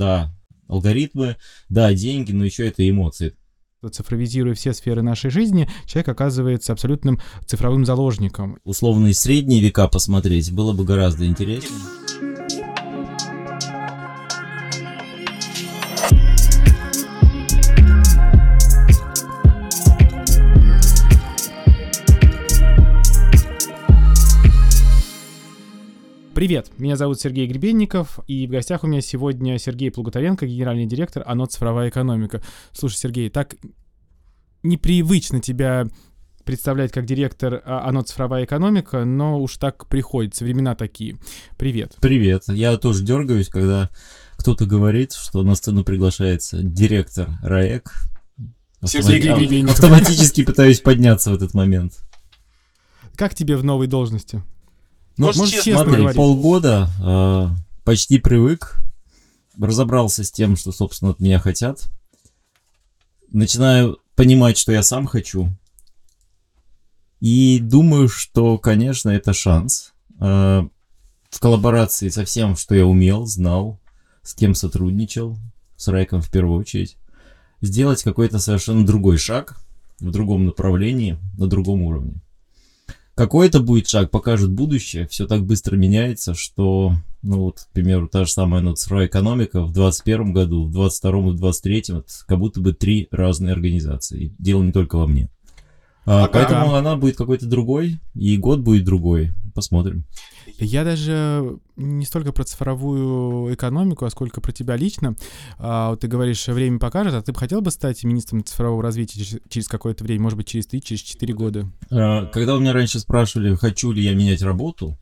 Да, алгоритмы, да, деньги, но еще это эмоции. Цифровизируя все сферы нашей жизни, человек оказывается абсолютным цифровым заложником. Условные средние века посмотреть было бы гораздо интереснее. Привет, меня зовут Сергей Гребенников, и в гостях у меня сегодня Сергей Плуготаренко, генеральный директор ОНО «Цифровая экономика». Слушай, Сергей, так непривычно тебя представлять как директор а, ОНО «Цифровая экономика», но уж так приходится, времена такие. Привет. Привет, я тоже дергаюсь, когда кто-то говорит, что на сцену приглашается директор РАЭК. Сергей Гребенников. Автоматически пытаюсь подняться в этот момент. Как тебе в новой должности? Ну, Можешь может, честно смотри, говорить. полгода э, почти привык, разобрался с тем, что, собственно, от меня хотят. Начинаю понимать, что я сам хочу. И думаю, что, конечно, это шанс. Э, в коллаборации со всем, что я умел, знал, с кем сотрудничал, с Райком в первую очередь, сделать какой-то совершенно другой шаг в другом направлении, на другом уровне. Какой это будет шаг, покажет будущее. Все так быстро меняется, что, ну вот, к примеру, та же самая ну, цифровая экономика в 2021 году, в 2022 и в 2023 это как будто бы три разные организации. И дело не только во мне. А, поэтому она будет какой-то другой, и год будет другой. Посмотрим. Я даже не столько про цифровую экономику, а сколько про тебя лично. А, вот ты говоришь, время покажет, а ты бы хотел бы стать министром цифрового развития через, через какое-то время, может быть, через 3, через 4 года? А, когда у меня раньше спрашивали, хочу ли я менять работу,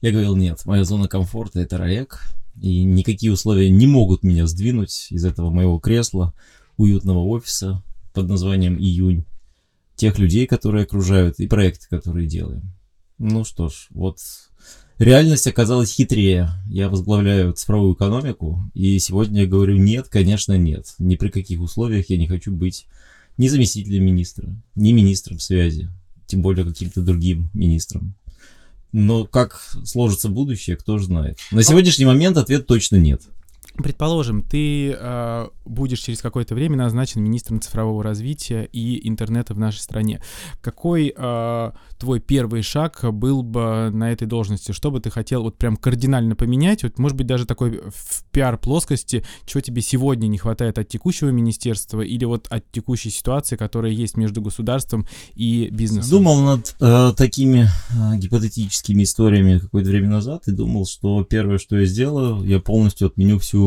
я говорил, нет, моя зона комфорта — это РАЭК, и никакие условия не могут меня сдвинуть из этого моего кресла, уютного офиса под названием «Июнь», тех людей, которые окружают, и проекты, которые делаем. Ну что ж, вот реальность оказалась хитрее. Я возглавляю цифровую экономику, и сегодня я говорю нет, конечно нет. Ни при каких условиях я не хочу быть ни заместителем министра, ни министром связи, тем более каким-то другим министром. Но как сложится будущее, кто же знает. На сегодняшний момент ответ точно нет. Предположим, ты э, будешь через какое-то время назначен министром цифрового развития и интернета в нашей стране. Какой э, твой первый шаг был бы на этой должности? Что бы ты хотел вот прям кардинально поменять? Вот, может быть, даже такой в пиар-плоскости, чего тебе сегодня не хватает от текущего министерства или вот от текущей ситуации, которая есть между государством и бизнесом? Думал над э, такими э, гипотетическими историями какое-то время назад и думал, что первое, что я сделаю, я полностью отменю всю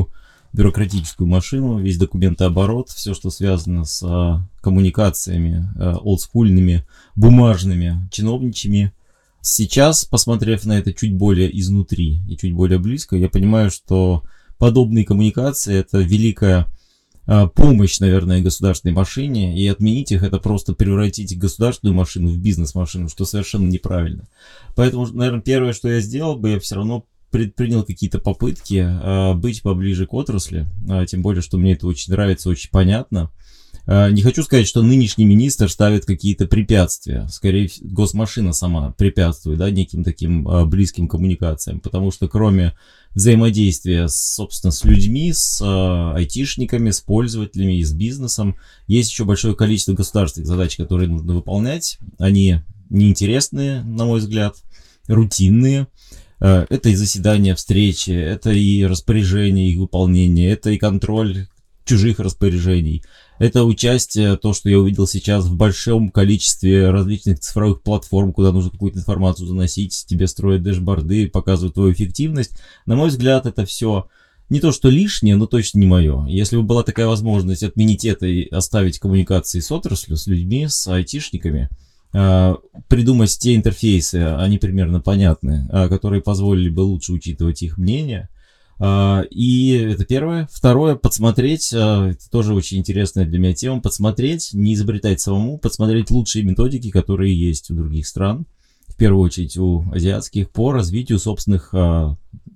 бюрократическую машину, весь документооборот, все, что связано с а, коммуникациями а, олдскульными, бумажными, чиновничьими. Сейчас, посмотрев на это чуть более изнутри и чуть более близко, я понимаю, что подобные коммуникации это великая а, помощь, наверное, государственной машине, и отменить их это просто превратить государственную машину в бизнес-машину, что совершенно неправильно. Поэтому, наверное, первое, что я сделал бы, я все равно предпринял какие-то попытки э, быть поближе к отрасли, э, тем более, что мне это очень нравится, очень понятно. Э, не хочу сказать, что нынешний министр ставит какие-то препятствия. Скорее, госмашина сама препятствует да, неким таким э, близким коммуникациям, потому что кроме взаимодействия, собственно, с людьми, с э, айтишниками, с пользователями и с бизнесом, есть еще большое количество государственных задач, которые нужно выполнять. Они неинтересные, на мой взгляд, рутинные. Э, это и заседания, встречи, это и распоряжение, их выполнение, это и контроль чужих распоряжений. Это участие, то, что я увидел сейчас в большом количестве различных цифровых платформ, куда нужно какую-то информацию заносить, тебе строят дэшборды, показывают твою эффективность. На мой взгляд, это все не то, что лишнее, но точно не мое. Если бы была такая возможность отменить это и оставить коммуникации с отраслью, с людьми, с айтишниками, придумать те интерфейсы, они примерно понятны, а, которые позволили бы лучше учитывать их мнение. А, и это первое. Второе, подсмотреть, это тоже очень интересная для меня тема, подсмотреть, не изобретать самому, подсмотреть лучшие методики, которые есть у других стран, в первую очередь у азиатских, по развитию собственных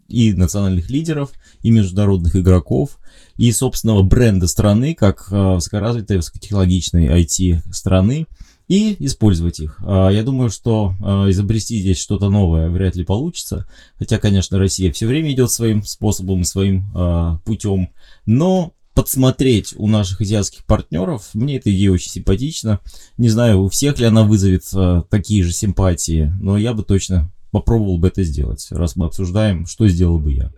и национальных лидеров, и международных игроков, и собственного бренда страны, как высокоразвитой, высокотехнологичной IT страны, и использовать их. А, я думаю, что а, изобрести здесь что-то новое вряд ли получится. Хотя, конечно, Россия все время идет своим способом, своим а, путем. Но подсмотреть у наших азиатских партнеров, мне эта идея очень симпатична. Не знаю, у всех ли она вызовет такие же симпатии, но я бы точно попробовал бы это сделать, раз мы обсуждаем, что сделал бы я.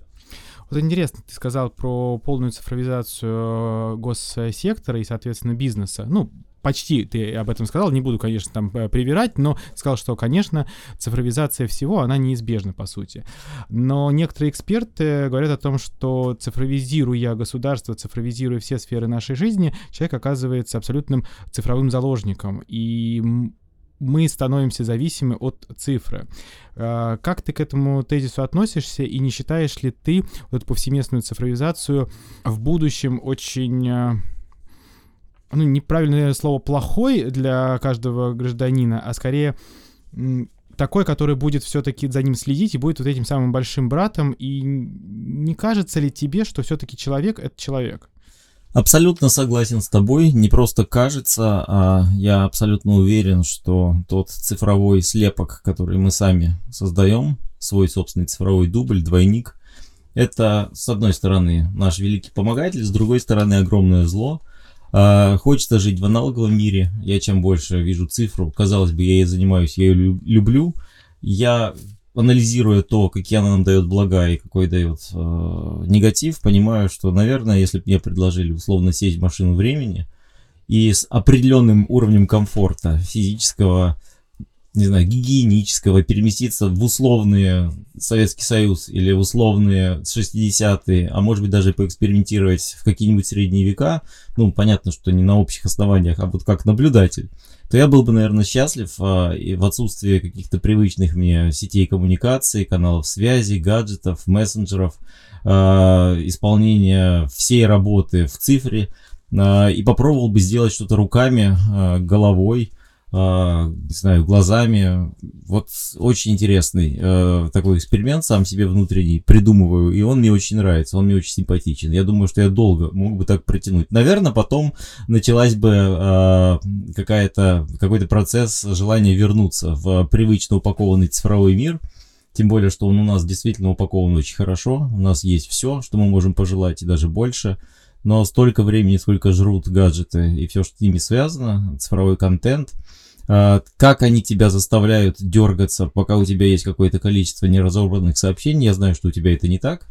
Вот интересно, ты сказал про полную цифровизацию госсектора и, соответственно, бизнеса. Ну, почти ты об этом сказал, не буду, конечно, там э, привирать, но сказал, что, конечно, цифровизация всего, она неизбежна, по сути. Но некоторые эксперты говорят о том, что цифровизируя государство, цифровизируя все сферы нашей жизни, человек оказывается абсолютным цифровым заложником, и мы становимся зависимы от цифры. А, как ты к этому тезису относишься и не считаешь ли ты вот эту повсеместную цифровизацию в будущем очень а, ну, неправильное слово плохой для каждого гражданина, а скорее такой, который будет все-таки за ним следить и будет вот этим самым большим братом. И не кажется ли тебе, что все-таки человек это человек? Абсолютно согласен с тобой. Не просто кажется, а я абсолютно уверен, что тот цифровой слепок, который мы сами создаем, свой собственный цифровой дубль, двойник, это, с одной стороны, наш великий помогатель, с другой стороны, огромное зло – а, хочется жить в аналоговом мире. Я чем больше вижу цифру, казалось бы, я ей занимаюсь, я ее люблю. Я анализируя то, какие она нам дает блага и какой дает э, негатив, понимаю, что, наверное, если бы мне предложили условно сесть в машину времени и с определенным уровнем комфорта физического, не знаю, гигиенического, переместиться в условные Советский Союз или в условные 60-е, а может быть даже поэкспериментировать в какие-нибудь средние века, ну, понятно, что не на общих основаниях, а вот как наблюдатель, то я был бы, наверное, счастлив а, и в отсутствии каких-то привычных мне сетей коммуникации, каналов связи, гаджетов, мессенджеров, а, исполнения всей работы в цифре, а, и попробовал бы сделать что-то руками, а, головой, не знаю, глазами. Вот очень интересный э, такой эксперимент сам себе внутренний придумываю, и он мне очень нравится, он мне очень симпатичен. Я думаю, что я долго мог бы так протянуть. Наверное, потом началась бы э, какая-то, какой-то процесс желания вернуться в привычно упакованный цифровой мир. Тем более, что он у нас действительно упакован очень хорошо. У нас есть все, что мы можем пожелать, и даже больше но столько времени, сколько жрут гаджеты и все, что с ними связано, цифровой контент – а, как они тебя заставляют дергаться, пока у тебя есть какое-то количество неразобранных сообщений. Я знаю, что у тебя это не так.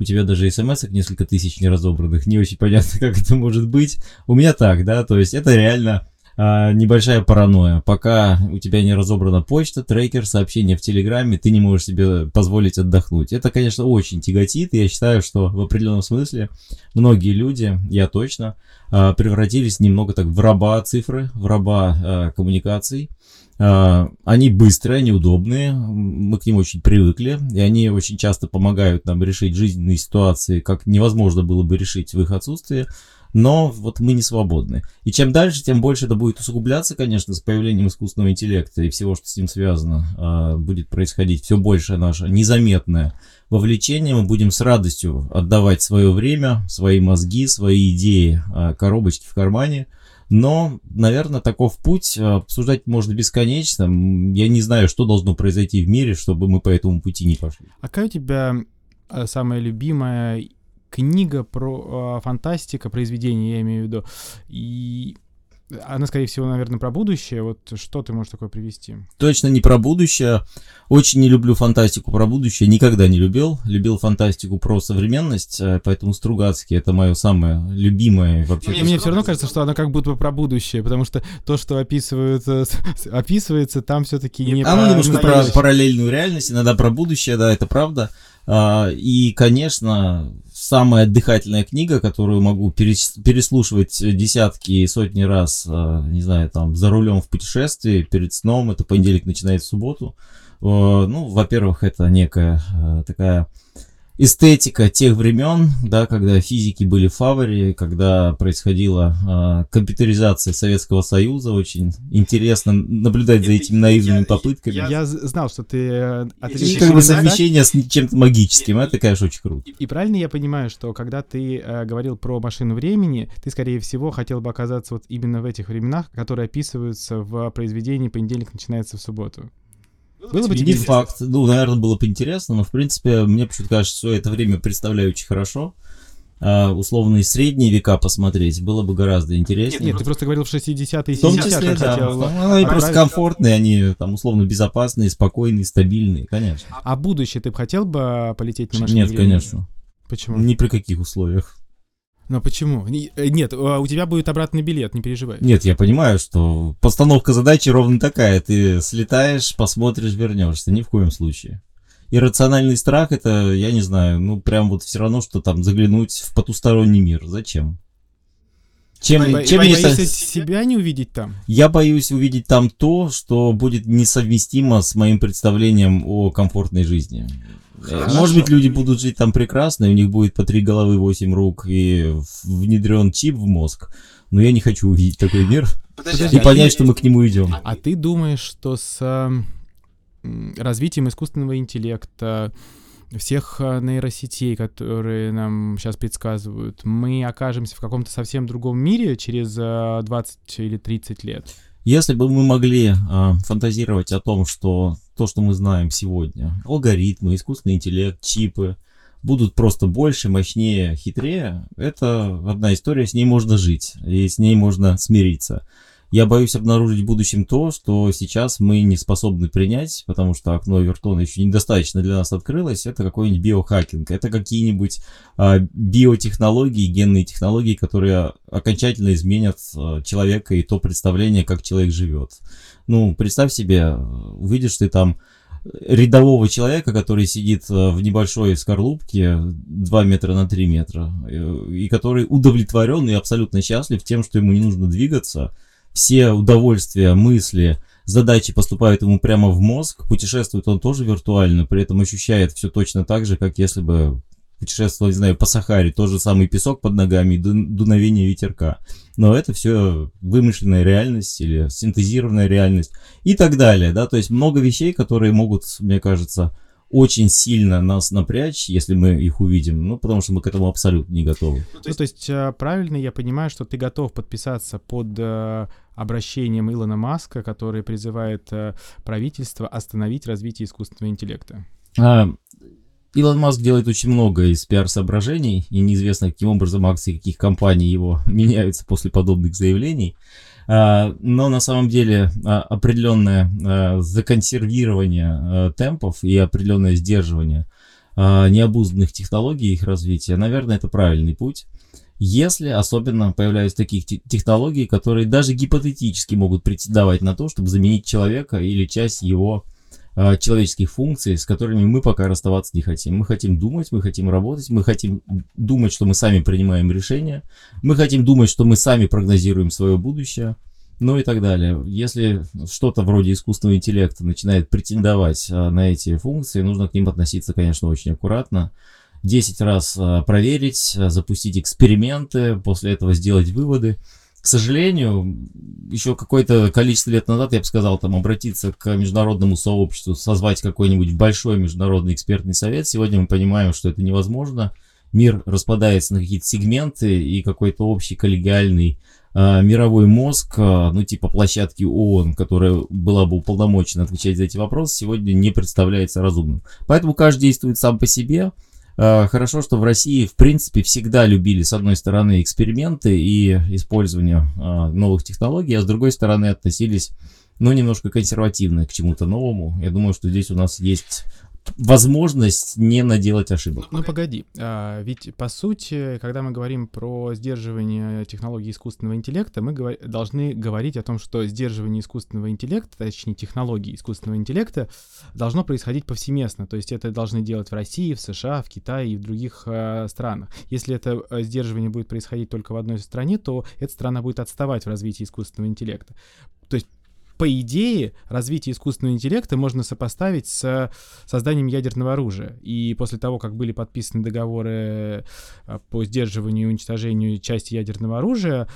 У тебя даже смс несколько тысяч неразобранных. Не очень понятно, как это может быть. У меня так, да, то есть это реально а, небольшая паранойя. Пока у тебя не разобрана почта, трекер, сообщения в Телеграме, ты не можешь себе позволить отдохнуть. Это, конечно, очень тяготит. Я считаю, что в определенном смысле многие люди, я точно, а, превратились немного так в раба цифры, в раба а, коммуникаций. Они быстрые, они удобные, мы к ним очень привыкли, и они очень часто помогают нам решить жизненные ситуации, как невозможно было бы решить в их отсутствии но вот мы не свободны. И чем дальше, тем больше это будет усугубляться, конечно, с появлением искусственного интеллекта и всего, что с ним связано, а, будет происходить все больше наше незаметное вовлечение. Мы будем с радостью отдавать свое время, свои мозги, свои идеи, а, коробочки в кармане. Но, наверное, таков путь. А, обсуждать можно бесконечно. Я не знаю, что должно произойти в мире, чтобы мы по этому пути не пошли. А какая у тебя самая любимая книга про э, фантастика, произведение, я имею в виду. И она, скорее всего, наверное, про будущее. Вот что ты можешь такое привести? Точно не про будущее. Очень не люблю фантастику про будущее. Никогда не любил. Любил фантастику про современность. Э, поэтому Стругацкий это мое самое любимое вообще. Мне, мне все равно кажется, что она как будто про будущее, потому что то, что описывают, описывается, там все-таки не Оно про немножко про параллельную реальность, иногда про будущее, да, это правда. А, и, конечно, самая отдыхательная книга, которую могу переслушивать десятки и сотни раз, а, не знаю, там, за рулем в путешествии, перед сном, это понедельник начинает в субботу. Ну, во-первых, это некая а, такая эстетика тех времен, да, когда физики были в фаворе, когда происходила э, компьютеризация Советского Союза, очень интересно наблюдать за этими наивными попытками. Я, я знал, что ты э, И как бы совмещение с чем-то магическим, это, конечно, очень круто. И правильно я понимаю, что когда ты э, говорил про машину времени, ты, скорее всего, хотел бы оказаться вот именно в этих временах, которые описываются в произведении «Понедельник начинается в субботу». Было бы не факт. Ну, наверное, было бы интересно, но, в принципе, мне почему-то кажется, что это время представляю очень хорошо. А, условные средние века посмотреть было бы гораздо интереснее. Нет, нет ты просто говорил в 60-е и 70-е. В том числе, да. Хотел... Они просто комфортные, они там условно безопасные, спокойные, стабильные, конечно. А будущее ты бы хотел бы полететь на машине Нет, времени? конечно. Почему? Ни при каких условиях. Но почему? Э, нет, а у тебя будет обратный билет, не переживай. Нет, я понимаю, что постановка задачи ровно такая. Ты слетаешь, посмотришь, вернешься. Ни в коем случае. Иррациональный страх это, я не знаю, ну прям вот все равно, что там заглянуть в потусторонний мир. Зачем? Чем, Бо- чем боишься не... себя не увидеть там? Я боюсь увидеть там то, что будет несовместимо с моим представлением о комфортной жизни. Хорошо. Может быть, люди будут жить там прекрасно, и у них будет по три головы, восемь рук и внедрен чип в мозг. Но я не хочу увидеть такой мир Подожди, и а понять, ты... что мы к нему идем. А ты думаешь, что с развитием искусственного интеллекта, всех а, нейросетей, которые нам сейчас предсказывают, мы окажемся в каком-то совсем другом мире через 20 а, или 30 лет? Если бы мы могли э, фантазировать о том, что то, что мы знаем сегодня, алгоритмы, искусственный интеллект, чипы, будут просто больше, мощнее, хитрее, это одна история, с ней можно жить, и с ней можно смириться. Я боюсь обнаружить в будущем то, что сейчас мы не способны принять, потому что окно Вертона еще недостаточно для нас открылось. Это какой-нибудь биохакинг. Это какие-нибудь а, биотехнологии, генные технологии, которые окончательно изменят а, человека и то представление, как человек живет. Ну, представь себе, увидишь ты там рядового человека, который сидит а, в небольшой скорлупке 2 метра на 3 метра, и который удовлетворен и абсолютно счастлив тем, что ему не нужно двигаться, все удовольствия, мысли, задачи поступают ему прямо в мозг, путешествует он тоже виртуально, при этом ощущает все точно так же, как если бы путешествовал, не знаю, по Сахаре, тот же самый песок под ногами, дуновение ветерка. Но это все вымышленная реальность или синтезированная реальность и так далее, да, то есть много вещей, которые могут, мне кажется, очень сильно нас напрячь, если мы их увидим, ну, потому что мы к этому абсолютно не готовы. Ну, то есть, э, правильно я понимаю, что ты готов подписаться под э, обращением Илона Маска, который призывает э, правительство остановить развитие искусственного интеллекта? А, Илон Маск делает очень много из пиар-соображений, и неизвестно, каким образом акции каких компаний его меняются после подобных заявлений. А, но на самом деле а, определенное а, законсервирование темпов и определенное сдерживание необузданных технологий их развития, наверное, это правильный путь. Если особенно появляются такие технологии, которые даже гипотетически могут претендовать на то, чтобы заменить человека или часть его человеческих функций, с которыми мы пока расставаться не хотим. Мы хотим думать, мы хотим работать, мы хотим думать, что мы сами принимаем решения, мы хотим думать, что мы сами прогнозируем свое будущее, ну и так далее. Если что-то вроде искусственного интеллекта начинает претендовать э, на эти функции, нужно к ним относиться, конечно, очень аккуратно. 10 раз э, проверить, э, запустить эксперименты, после этого сделать выводы. К сожалению, еще какое-то количество лет назад, я бы сказал, там обратиться к международному сообществу, созвать какой-нибудь большой международный экспертный совет. Сегодня мы понимаем, что это невозможно. Мир распадается на какие-то сегменты, и какой-то общий коллегиальный э, мировой мозг, э, ну типа площадки ООН, которая была бы уполномочена отвечать за эти вопросы, сегодня не представляется разумным. Поэтому каждый действует сам по себе. А, хорошо, что в России, в принципе, всегда любили, с одной стороны, эксперименты и использование а, новых технологий, а с другой стороны, относились, ну, немножко консервативно к чему-то новому. Я думаю, что здесь у нас есть возможность не наделать ошибок. Ну, погоди, а, ведь по сути, когда мы говорим про сдерживание технологий искусственного интеллекта, мы говор- должны говорить о том, что сдерживание искусственного интеллекта, точнее технологий искусственного интеллекта, должно происходить повсеместно. То есть это должны делать в России, в США, в Китае и в других а, странах. Если это а, сдерживание будет происходить только в одной стране, то эта страна будет отставать в развитии искусственного интеллекта. То есть по идее, развитие искусственного интеллекта можно сопоставить с созданием ядерного оружия. И после того, как были подписаны договоры э, по сдерживанию и уничтожению части ядерного оружия,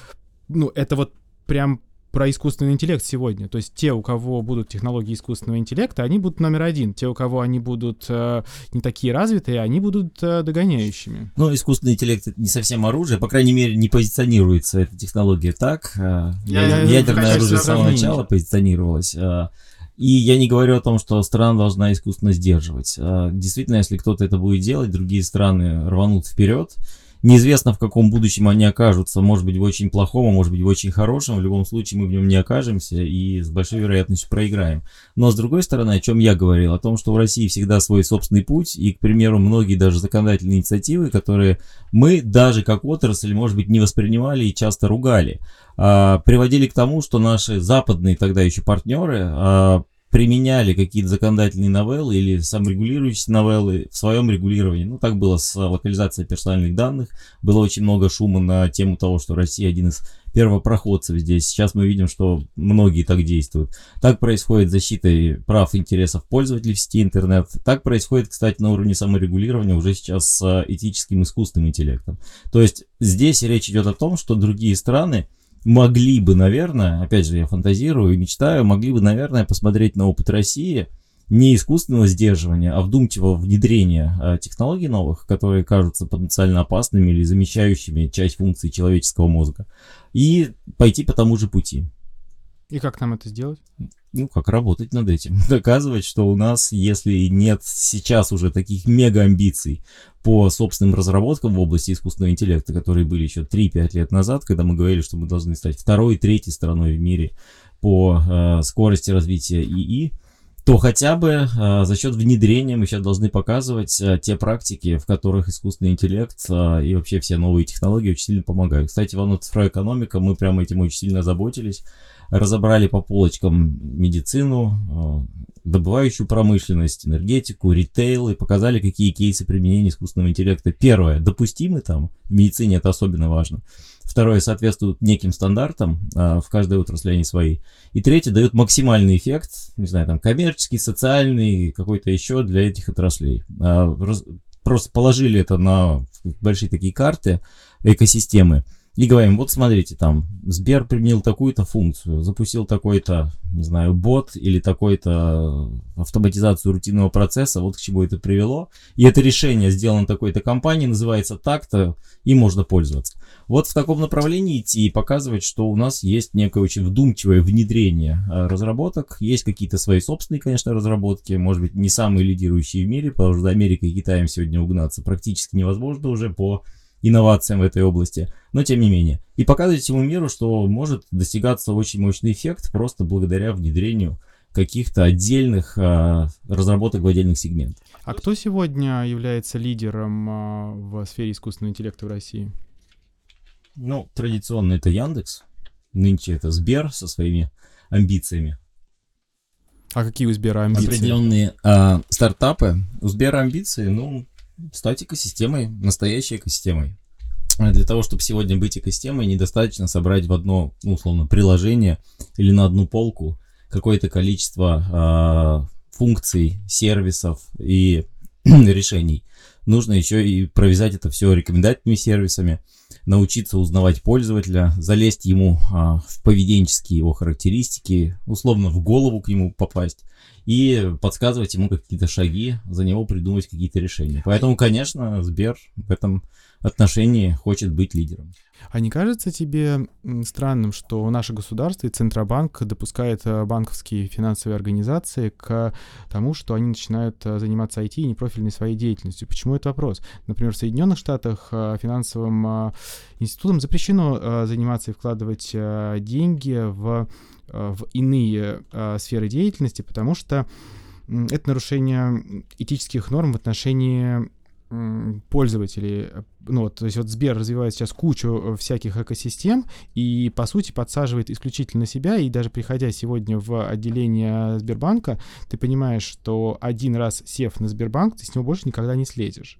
ну, это вот прям про искусственный интеллект сегодня. То есть те, у кого будут технологии искусственного интеллекта, они будут номер один. Те, у кого они будут э, не такие развитые, они будут э, догоняющими. Ну, искусственный интеллект это не совсем оружие, по крайней мере, не позиционируется эта технология так. Э, я, ядерное оружие с самого начала позиционировалось. Э, и я не говорю о том, что страна должна искусственно сдерживать. Э, действительно, если кто-то это будет делать, другие страны рванут вперед. Неизвестно, в каком будущем они окажутся. Может быть, в очень плохом, а может быть, в очень хорошем. В любом случае, мы в нем не окажемся и с большой вероятностью проиграем. Но, с другой стороны, о чем я говорил? О том, что в России всегда свой собственный путь. И, к примеру, многие даже законодательные инициативы, которые мы даже как отрасль, может быть, не воспринимали и часто ругали, а, приводили к тому, что наши западные тогда еще партнеры а, применяли какие-то законодательные новеллы или саморегулирующиеся новеллы в своем регулировании. Ну, так было с локализацией персональных данных. Было очень много шума на тему того, что Россия один из первопроходцев здесь. Сейчас мы видим, что многие так действуют. Так происходит защита прав и интересов пользователей в сети интернет. Так происходит, кстати, на уровне саморегулирования уже сейчас с этическим искусственным интеллектом. То есть здесь речь идет о том, что другие страны могли бы, наверное, опять же, я фантазирую и мечтаю, могли бы, наверное, посмотреть на опыт России не искусственного сдерживания, а вдумчивого внедрения а, технологий новых, которые кажутся потенциально опасными или замещающими часть функций человеческого мозга, и пойти по тому же пути. И как нам это сделать? Ну, как работать над этим. Доказывать, что у нас, если нет сейчас уже таких мега амбиций по собственным разработкам в области искусственного интеллекта, которые были еще 3-5 лет назад, когда мы говорили, что мы должны стать второй, третьей страной в мире по э, скорости развития ИИ, то хотя бы э, за счет внедрения мы сейчас должны показывать э, те практики, в которых искусственный интеллект э, и вообще все новые технологии очень сильно помогают. Кстати, в цифровая экономика, мы прямо этим очень сильно заботились разобрали по полочкам медицину, э, добывающую промышленность, энергетику, ритейл и показали, какие кейсы применения искусственного интеллекта. Первое, допустимы там, в медицине это особенно важно. Второе, соответствуют неким стандартам, а, в каждой отрасли они свои. И третье, дают максимальный эффект, не знаю, там, коммерческий, социальный, какой-то еще для этих отраслей. А, просто положили это на большие такие карты экосистемы и говорим, вот смотрите, там, Сбер применил такую-то функцию, запустил такой-то, не знаю, бот или такой-то автоматизацию рутинного процесса, вот к чему это привело. И это решение сделано такой-то компанией, называется так-то, и можно пользоваться. Вот в таком направлении идти и показывать, что у нас есть некое очень вдумчивое внедрение а, разработок, есть какие-то свои собственные, конечно, разработки, может быть, не самые лидирующие в мире, потому что Америкой и Китаем сегодня угнаться практически невозможно уже по инновациям в этой области, но тем не менее. И показывать всему миру, что может достигаться очень мощный эффект просто благодаря внедрению каких-то отдельных а, разработок в отдельных сегментах. А кто сегодня является лидером а, в сфере искусственного интеллекта в России? Ну, традиционно это Яндекс. Нынче это Сбер со своими амбициями. А какие у Сбера амбиции? Определенные а, стартапы. У Сбера амбиции, ну, стать экосистемой, настоящей экосистемой. А для того, чтобы сегодня быть экосистемой, недостаточно собрать в одно, ну, условно, приложение или на одну полку какое-то количество э, функций, сервисов и решений. Нужно еще и провязать это все рекомендательными сервисами, научиться узнавать пользователя, залезть ему а, в поведенческие его характеристики, условно в голову к нему попасть и подсказывать ему какие-то шаги, за него придумать какие-то решения. Поэтому, конечно, Сбер в этом отношении хочет быть лидером. А не кажется тебе странным, что наше государство и Центробанк допускает э, банковские финансовые организации к тому, что они начинают э, заниматься IT и непрофильной своей деятельностью? Почему это вопрос? Например, в Соединенных Штатах э, финансовым институтам запрещено заниматься и вкладывать деньги в в иные сферы деятельности, потому что это нарушение этических норм в отношении пользователей. Ну, вот, то есть вот Сбер развивает сейчас кучу всяких экосистем и, по сути, подсаживает исключительно себя, и даже приходя сегодня в отделение Сбербанка, ты понимаешь, что один раз сев на Сбербанк, ты с него больше никогда не слезешь.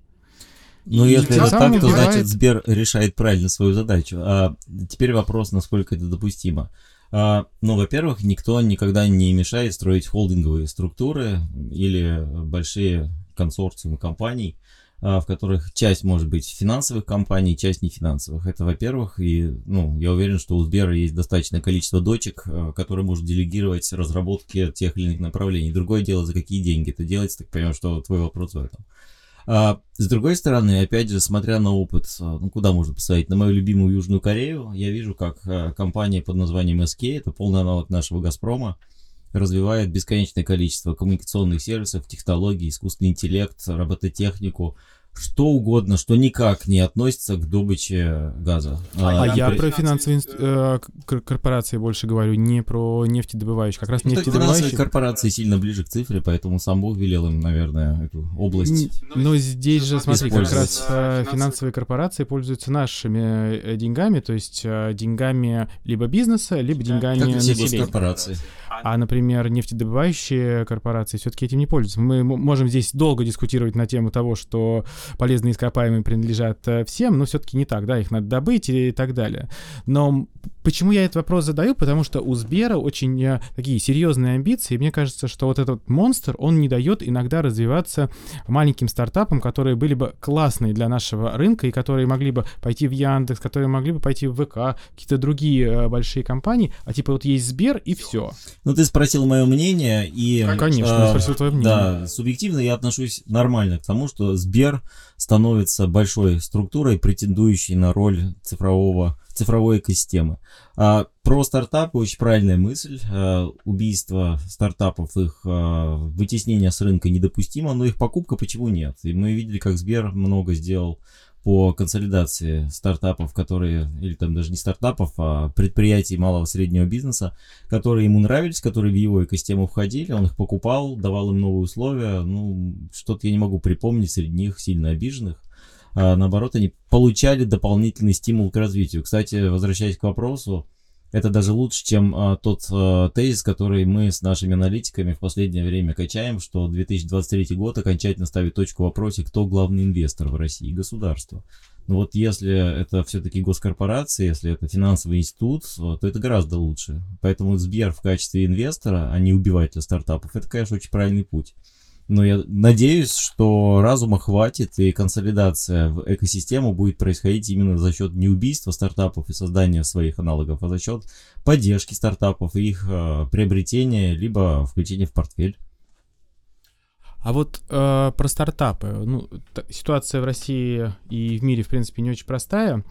Ну, если это так, то значит Сбер решает правильно свою задачу. А теперь вопрос, насколько это допустимо. А, ну, во-первых, никто никогда не мешает строить холдинговые структуры или большие консорциумы компаний, а, в которых часть может быть финансовых компаний, часть не финансовых. Это, во-первых, и ну, я уверен, что у Сбера есть достаточное количество дочек, а, которые может делегировать разработки тех или иных направлений. Другое дело, за какие деньги это делается, так понимаю, что твой вопрос в этом. А, с другой стороны, опять же, смотря на опыт, а, ну куда можно посмотреть, на мою любимую Южную Корею, я вижу, как а, компания под названием SK, это полный аналог нашего Газпрома, развивает бесконечное количество коммуникационных сервисов, технологий, искусственный интеллект, робототехнику, что угодно, что никак не относится к добыче газа. А, а я про финансовые э, корпорации больше говорю, не про нефтедобывающие. Как раз ну, нефтедобывающие... Финансовые корпорации сильно ближе к цифре, поэтому сам Бог велел им, наверное, эту область Но здесь же, смотри, как раз э, финансовые корпорации пользуются нашими э, деньгами, то есть э, деньгами либо бизнеса, либо деньгами как населения. корпорации. А, например, нефтедобывающие корпорации все-таки этим не пользуются. Мы можем здесь долго дискутировать на тему того, что полезные ископаемые принадлежат э, всем, но все-таки не так, да, их надо добыть и так далее. Но почему я этот вопрос задаю? Потому что у Сбера очень э, такие серьезные амбиции, и мне кажется, что вот этот монстр, он не дает иногда развиваться маленьким стартапам, которые были бы классные для нашего рынка и которые могли бы пойти в Яндекс, которые могли бы пойти в ВК, какие-то другие э, большие компании, а типа вот есть Сбер и все. Ну, ты спросил мое мнение, и... Конечно, э, я спросил твое мнение. Да, субъективно я отношусь нормально к тому, что Сбер становится большой структурой, претендующей на роль цифрового, цифровой экосистемы. А, про стартапы очень правильная мысль. А, убийство стартапов, их а, вытеснение с рынка недопустимо, но их покупка почему нет? И мы видели, как Сбер много сделал по консолидации стартапов, которые, или там даже не стартапов, а предприятий малого среднего бизнеса, которые ему нравились, которые в его экосистему входили, он их покупал, давал им новые условия, ну, что-то я не могу припомнить среди них сильно обиженных. А, наоборот, они получали дополнительный стимул к развитию. Кстати, возвращаясь к вопросу, это даже лучше, чем а, тот а, тезис, который мы с нашими аналитиками в последнее время качаем, что 2023 год окончательно ставит точку в вопросе, кто главный инвестор в России, государство. Но вот если это все-таки госкорпорация, если это финансовый институт, то это гораздо лучше. Поэтому Сбер в качестве инвестора, а не убивателя стартапов, это, конечно, очень правильный путь. Но я надеюсь, что разума хватит и консолидация в экосистему будет происходить именно за счет не убийства стартапов и создания своих аналогов, а за счет поддержки стартапов и их э, приобретения, либо включения в портфель. А вот э, про стартапы. Ну, ситуация в России и в мире, в принципе, не очень простая.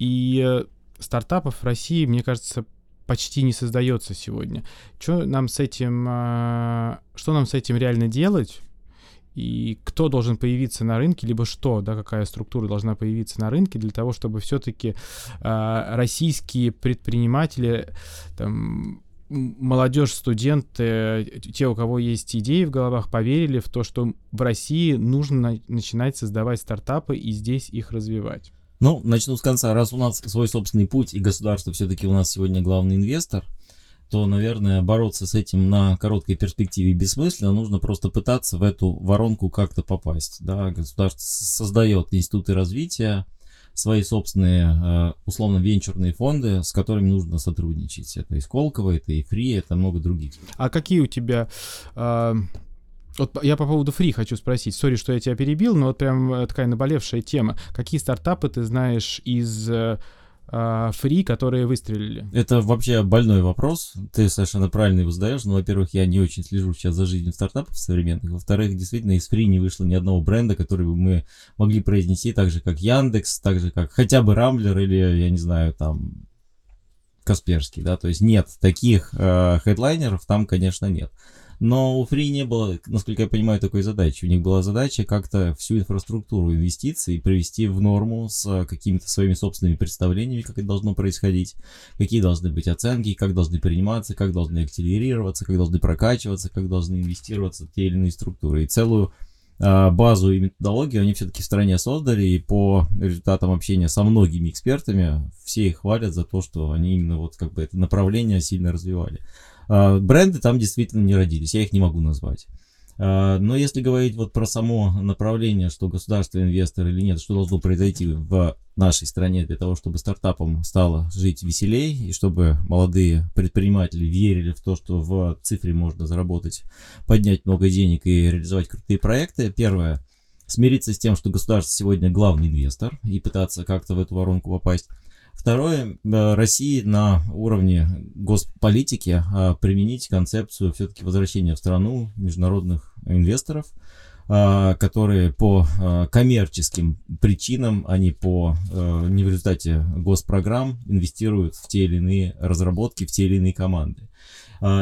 И э, стартапов в России, мне кажется, почти не создается сегодня. Что нам с этим, э, что нам с этим реально делать? И кто должен появиться на рынке, либо что, да, какая структура должна появиться на рынке для того, чтобы все-таки э, российские предприниматели, там, молодежь, студенты, те, у кого есть идеи в головах, поверили в то, что в России нужно на- начинать создавать стартапы и здесь их развивать. Ну, начну с конца. Раз у нас свой собственный путь, и государство все-таки у нас сегодня главный инвестор, то, наверное, бороться с этим на короткой перспективе бессмысленно. Нужно просто пытаться в эту воронку как-то попасть. Да? Государство создает институты развития, свои собственные, э, условно, венчурные фонды, с которыми нужно сотрудничать. Это и Сколково, это и ФРИИ, это много других. А какие у тебя а, вот я по поводу ФРИИ хочу спросить. Sorry, что я тебя перебил, но вот прям э, такая наболевшая тема. Какие стартапы ты знаешь из э, а, фри, которые выстрелили? Это вообще больной вопрос. Ты совершенно правильно его задаешь. Но, во-первых, я не очень слежу сейчас за жизнью стартапов современных. Во-вторых, действительно, из фри не вышло ни одного бренда, который бы мы могли произнести так же, как Яндекс, так же, как хотя бы Рамблер или, я не знаю, там, Касперский, да, то есть нет таких э, хедлайнеров, там, конечно, нет. Но у Free не было, насколько я понимаю, такой задачи. У них была задача как-то всю инфраструктуру инвестиций привести в норму с какими-то своими собственными представлениями, как это должно происходить, какие должны быть оценки, как должны приниматься, как должны акселерироваться, как должны прокачиваться, как должны инвестироваться те или иные структуры. И целую а, базу и методологию они все-таки в стране создали, и по результатам общения со многими экспертами все их хвалят за то, что они именно вот как бы это направление сильно развивали. А, бренды там действительно не родились, я их не могу назвать. А, но если говорить вот про само направление, что государство инвестор или нет, что должно произойти в нашей стране для того, чтобы стартапам стало жить веселей, и чтобы молодые предприниматели верили в то, что в цифре можно заработать, поднять много денег и реализовать крутые проекты. Первое, смириться с тем, что государство сегодня главный инвестор и пытаться как-то в эту воронку попасть. Второе, э, России на уровне госполитики а, применить концепцию все-таки возвращения в страну международных инвесторов, а, которые по а, коммерческим причинам, а не по не в результате госпрограмм инвестируют в те или иные разработки, в те или иные команды.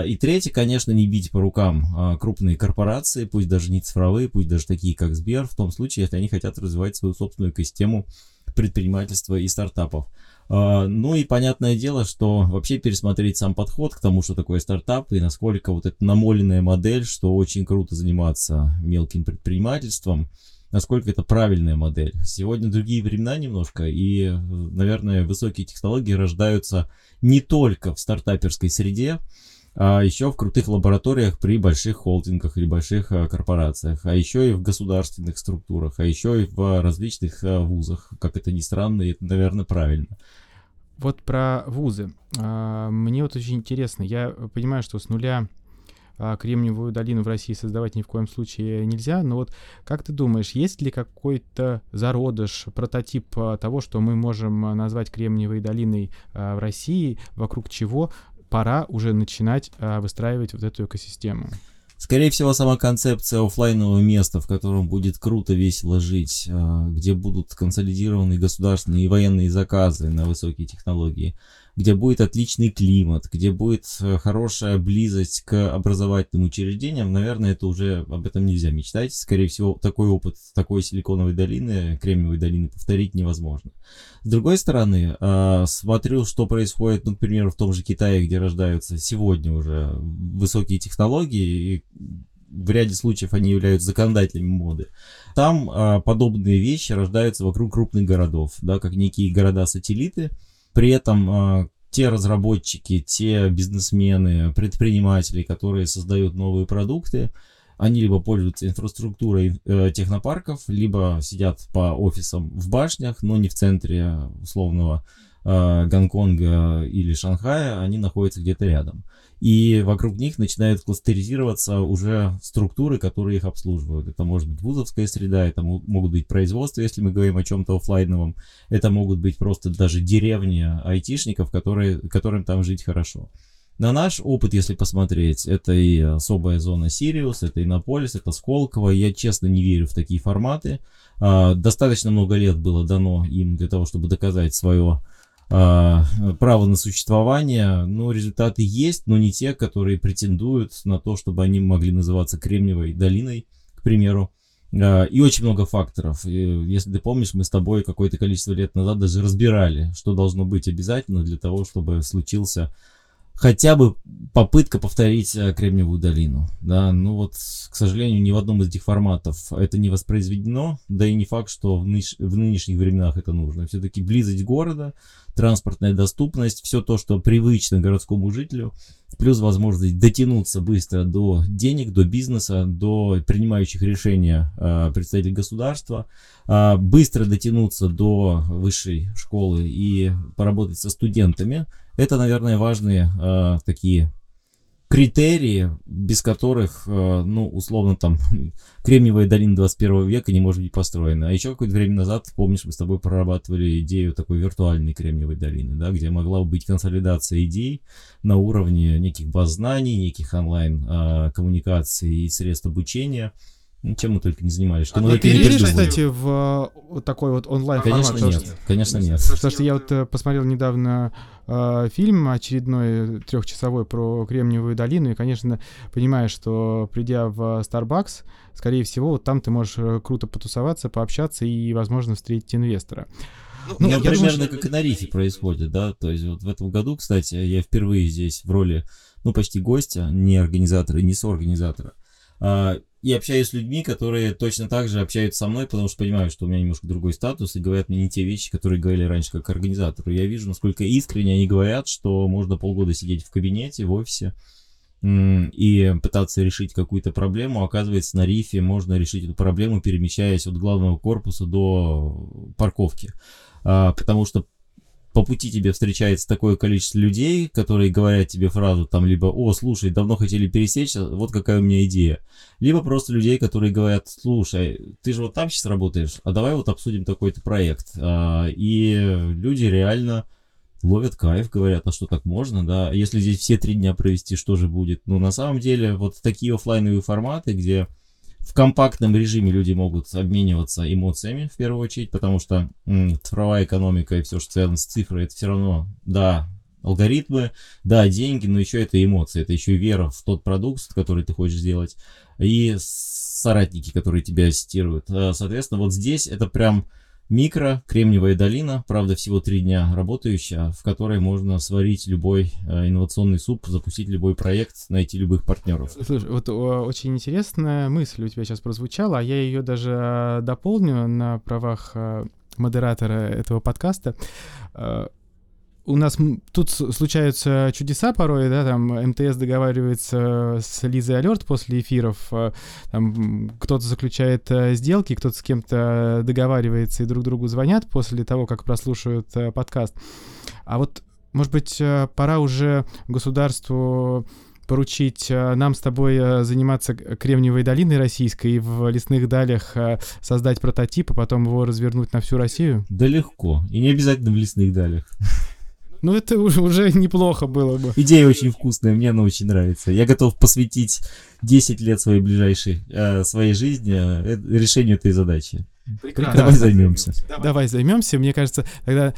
И третье, конечно, не бить по рукам крупные корпорации, пусть даже не цифровые, пусть даже такие, как Сбер, в том случае, если они хотят развивать свою собственную экосистему предпринимательства и стартапов. А, ну и понятное дело, что вообще пересмотреть сам подход к тому, что такое стартап и насколько вот эта намоленная модель, что очень круто заниматься мелким предпринимательством, насколько это правильная модель. Сегодня другие времена немножко, и, наверное, высокие технологии рождаются не только в стартаперской среде, а еще в крутых лабораториях при больших холдингах или больших а, корпорациях, а еще и в государственных структурах, а еще и в различных а, вузах. Как это ни странно, и это, наверное, правильно. Вот про вузы. А, мне вот очень интересно. Я понимаю, что с нуля Кремниевую долину в России создавать ни в коем случае нельзя, но вот как ты думаешь, есть ли какой-то зародыш, прототип того, что мы можем назвать Кремниевой долиной в России, вокруг чего пора уже начинать а, выстраивать вот эту экосистему. Скорее всего, сама концепция офлайнового места, в котором будет круто, весело жить, а, где будут консолидированы государственные и военные заказы на высокие технологии, где будет отличный климат, где будет э, хорошая близость к образовательным учреждениям, наверное, это уже об этом нельзя мечтать. Скорее всего, такой опыт такой силиконовой долины, Кремниевой долины повторить невозможно. С другой стороны, э, смотрю, что происходит, ну, например, в том же Китае, где рождаются сегодня уже высокие технологии, и в ряде случаев они являются законодателями моды. Там а, подобные вещи рождаются вокруг крупных городов, да, как некие города-сателлиты, при этом э, те разработчики, те бизнесмены, предприниматели, которые создают новые продукты, они либо пользуются инфраструктурой э, технопарков, либо сидят по офисам в башнях, но не в центре условного э, Гонконга или Шанхая, они находятся где-то рядом и вокруг них начинают кластеризироваться уже структуры, которые их обслуживают. Это может быть вузовская среда, это могут быть производства, если мы говорим о чем-то офлайновом, это могут быть просто даже деревни айтишников, которые, которым там жить хорошо. На наш опыт, если посмотреть, это и особая зона Сириус, это Иннополис, это Сколково. Я честно не верю в такие форматы. А, достаточно много лет было дано им для того, чтобы доказать свое право на существование, но результаты есть, но не те, которые претендуют на то, чтобы они могли называться Кремниевой долиной, к примеру. А, и очень много факторов. Если ты помнишь, мы с тобой какое-то количество лет назад даже разбирали, что должно быть обязательно для того, чтобы случился хотя бы попытка повторить э, Кремниевую долину. Да, ну вот, к сожалению, ни в одном из этих форматов это не воспроизведено, да и не факт, что в, ныш- в нынешних временах это нужно. Все-таки близость города, транспортная доступность, все то, что привычно городскому жителю, плюс возможность дотянуться быстро до денег, до бизнеса, до принимающих решения э, представителей государства, э, быстро дотянуться до высшей школы и поработать со студентами. Это, наверное, важные э, такие критерии, без которых, э, ну, условно, там, Кремниевая долина 21 века не может быть построена. А еще какое-то время назад, помнишь, мы с тобой прорабатывали идею такой виртуальной Кремниевой долины, да, где могла быть консолидация идей на уровне неких баз знаний, неких онлайн-коммуникаций а, и средств обучения – ну, чем мы только не занимались. Что а мы ты веришь, кстати, в вот такой вот онлайн формат? Конечно нет, что, конечно нет. Потому что я вот э, посмотрел недавно э, фильм очередной трехчасовой про Кремниевую долину, и, конечно, понимаешь, что придя в Starbucks, скорее всего, вот там ты можешь э, круто потусоваться, пообщаться и, возможно, встретить инвестора. Ну, ну, я примерно думаю, что... как и на рифе происходит, да, то есть вот в этом году, кстати, я впервые здесь в роли, ну, почти гостя, не организатора, не соорганизатора, а, и общаюсь с людьми, которые точно так же общаются со мной, потому что понимаю, что у меня немножко другой статус, и говорят мне не те вещи, которые говорили раньше как организатору. Я вижу, насколько искренне они говорят, что можно полгода сидеть в кабинете, в офисе, и пытаться решить какую-то проблему, оказывается, на рифе можно решить эту проблему, перемещаясь от главного корпуса до парковки. А, потому что по пути тебе встречается такое количество людей, которые говорят тебе фразу там либо «О, слушай, давно хотели пересечься, вот какая у меня идея». Либо просто людей, которые говорят «Слушай, ты же вот там сейчас работаешь, а давай вот обсудим такой-то проект». А, и люди реально ловят кайф, говорят, а что так можно, да, если здесь все три дня провести, что же будет? Ну, на самом деле, вот такие офлайновые форматы, где в компактном режиме люди могут обмениваться эмоциями в первую очередь, потому что м, цифровая экономика и все, что связано с цифрой, это все равно, да, алгоритмы, да, деньги, но еще это эмоции, это еще вера в тот продукт, который ты хочешь сделать, и соратники, которые тебя ассистируют. А, соответственно, вот здесь это прям Микро, Кремниевая долина, правда всего три дня работающая, в которой можно сварить любой э, инновационный суп, запустить любой проект, найти любых партнеров. Слушай, вот очень интересная мысль у тебя сейчас прозвучала, а я ее даже э, дополню на правах э, модератора этого подкаста. У нас тут случаются чудеса порой, да, там МТС договаривается с Лизой Алерт после эфиров, э, там кто-то заключает э, сделки, кто-то с кем-то договаривается и друг другу звонят после того, как прослушают э, подкаст. А вот, может быть, пора уже государству поручить нам с тобой заниматься Кремниевой долиной российской и в лесных далях создать прототип, а потом его развернуть на всю Россию? Да легко. И не обязательно в лесных далях. Ну, это уже, уже неплохо было бы. Идея очень вкусная, мне она очень нравится. Я готов посвятить 10 лет своей ближайшей, э, своей жизни э, решению этой задачи. Прекрасно. Давай займемся. Давай. Давай займемся. Мне кажется, тогда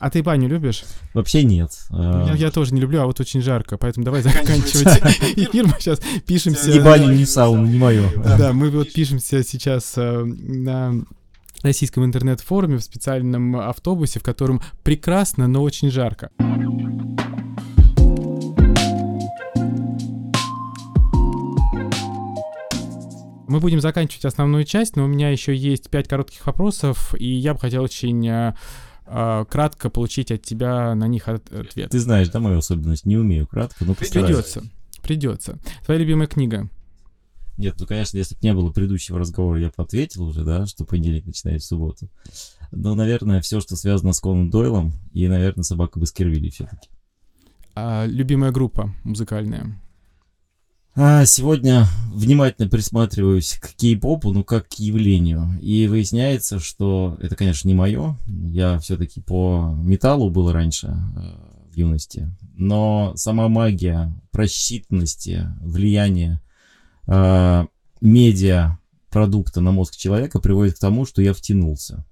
а ты баню любишь? Вообще нет. Я, я тоже не люблю, а вот очень жарко, поэтому давай заканчивать эфир. Мы сейчас пишемся... Ни баню, ни сауну, не мое. Да, мы вот пишемся сейчас э, на российском интернет-форуме в специальном автобусе, в котором прекрасно, но очень жарко. Мы будем заканчивать основную часть, но у меня еще есть пять коротких вопросов, и я бы хотел очень э, э кратко получить от тебя на них от ответ. Ты знаешь, да, мою особенность? Не умею кратко, но постараюсь. Придется, придется. Твоя любимая книга? Нет, ну, конечно, если бы не было предыдущего разговора, я бы ответил уже, да, что понедельник начинает в субботу. Но, наверное, все, что связано с Конан Дойлом, и, наверное, собака Баскервилли все-таки. А любимая группа музыкальная? А, сегодня внимательно присматриваюсь к кей-попу, ну, как к явлению. И выясняется, что это, конечно, не мое. Я все-таки по металлу был раньше, э, в юности. Но сама магия просчитанности, влияние э, медиа продукта на мозг человека приводит к тому, что я втянулся.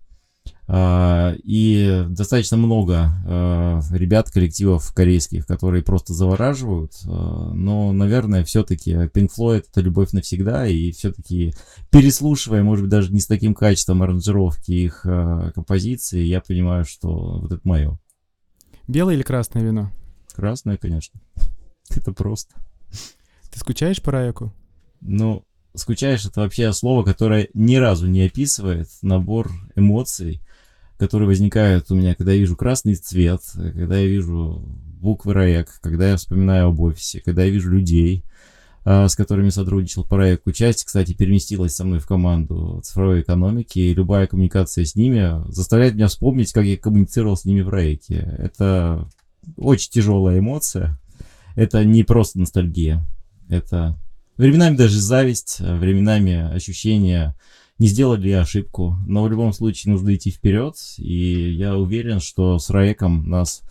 Uh, и достаточно много uh, ребят, коллективов корейских, которые просто завораживают. Но, наверное, все-таки Pink Floyd это любовь навсегда. И все-таки переслушивая, может быть, даже не с таким качеством аранжировки их композиции, я понимаю, что вот это мое. Белое или красное вино? Красное, конечно. Это просто. Ты скучаешь по Райоку? Ну, скучаешь это вообще слово, которое ни разу не описывает набор эмоций, которые возникают у меня, когда я вижу красный цвет, когда я вижу буквы РАЭК, когда я вспоминаю об офисе, когда я вижу людей, а, с которыми сотрудничал проект. Часть, кстати, переместилась со мной в команду цифровой экономики, и любая коммуникация с ними заставляет меня вспомнить, как я коммуницировал с ними в проекте. Это очень тяжелая эмоция. Это не просто ностальгия. Это Временами даже зависть, э, временами ощущение, не сделали ли ошибку. Но в любом случае нужно идти вперед. И я уверен, что с Раеком нас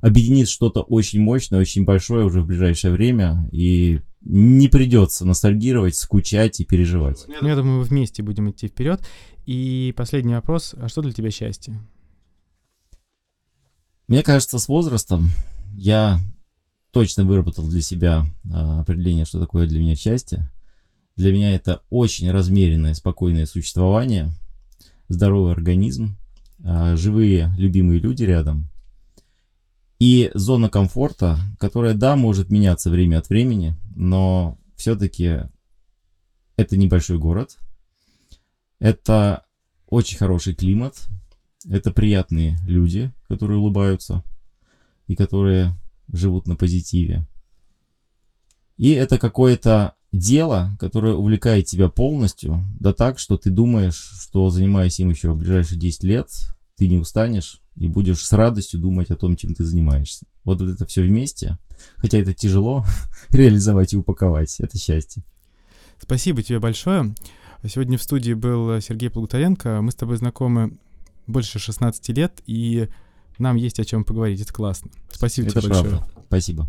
объединит что-то очень мощное, очень большое уже в ближайшее время. И не придется ностальгировать, скучать и переживать. Ну, я думаю, мы вместе будем идти вперед. И последний вопрос. А что для тебя счастье? Мне кажется, с возрастом я точно выработал для себя а, определение, что такое для меня счастье. Для меня это очень размеренное, спокойное существование, здоровый организм, а, живые, любимые люди рядом и зона комфорта, которая, да, может меняться время от времени, но все-таки это небольшой город, это очень хороший климат, это приятные люди, которые улыбаются и которые живут на позитиве. И это какое-то дело, которое увлекает тебя полностью, да так, что ты думаешь, что занимаясь им еще в ближайшие 10 лет, ты не устанешь и будешь с радостью думать о том, чем ты занимаешься. Вот, это все вместе, хотя это тяжело реализовать и упаковать, это счастье. Спасибо тебе большое. Сегодня в студии был Сергей Плугутаренко. Мы с тобой знакомы больше 16 лет, и нам есть о чем поговорить, это классно. Спасибо это тебе правда. большое. Спасибо.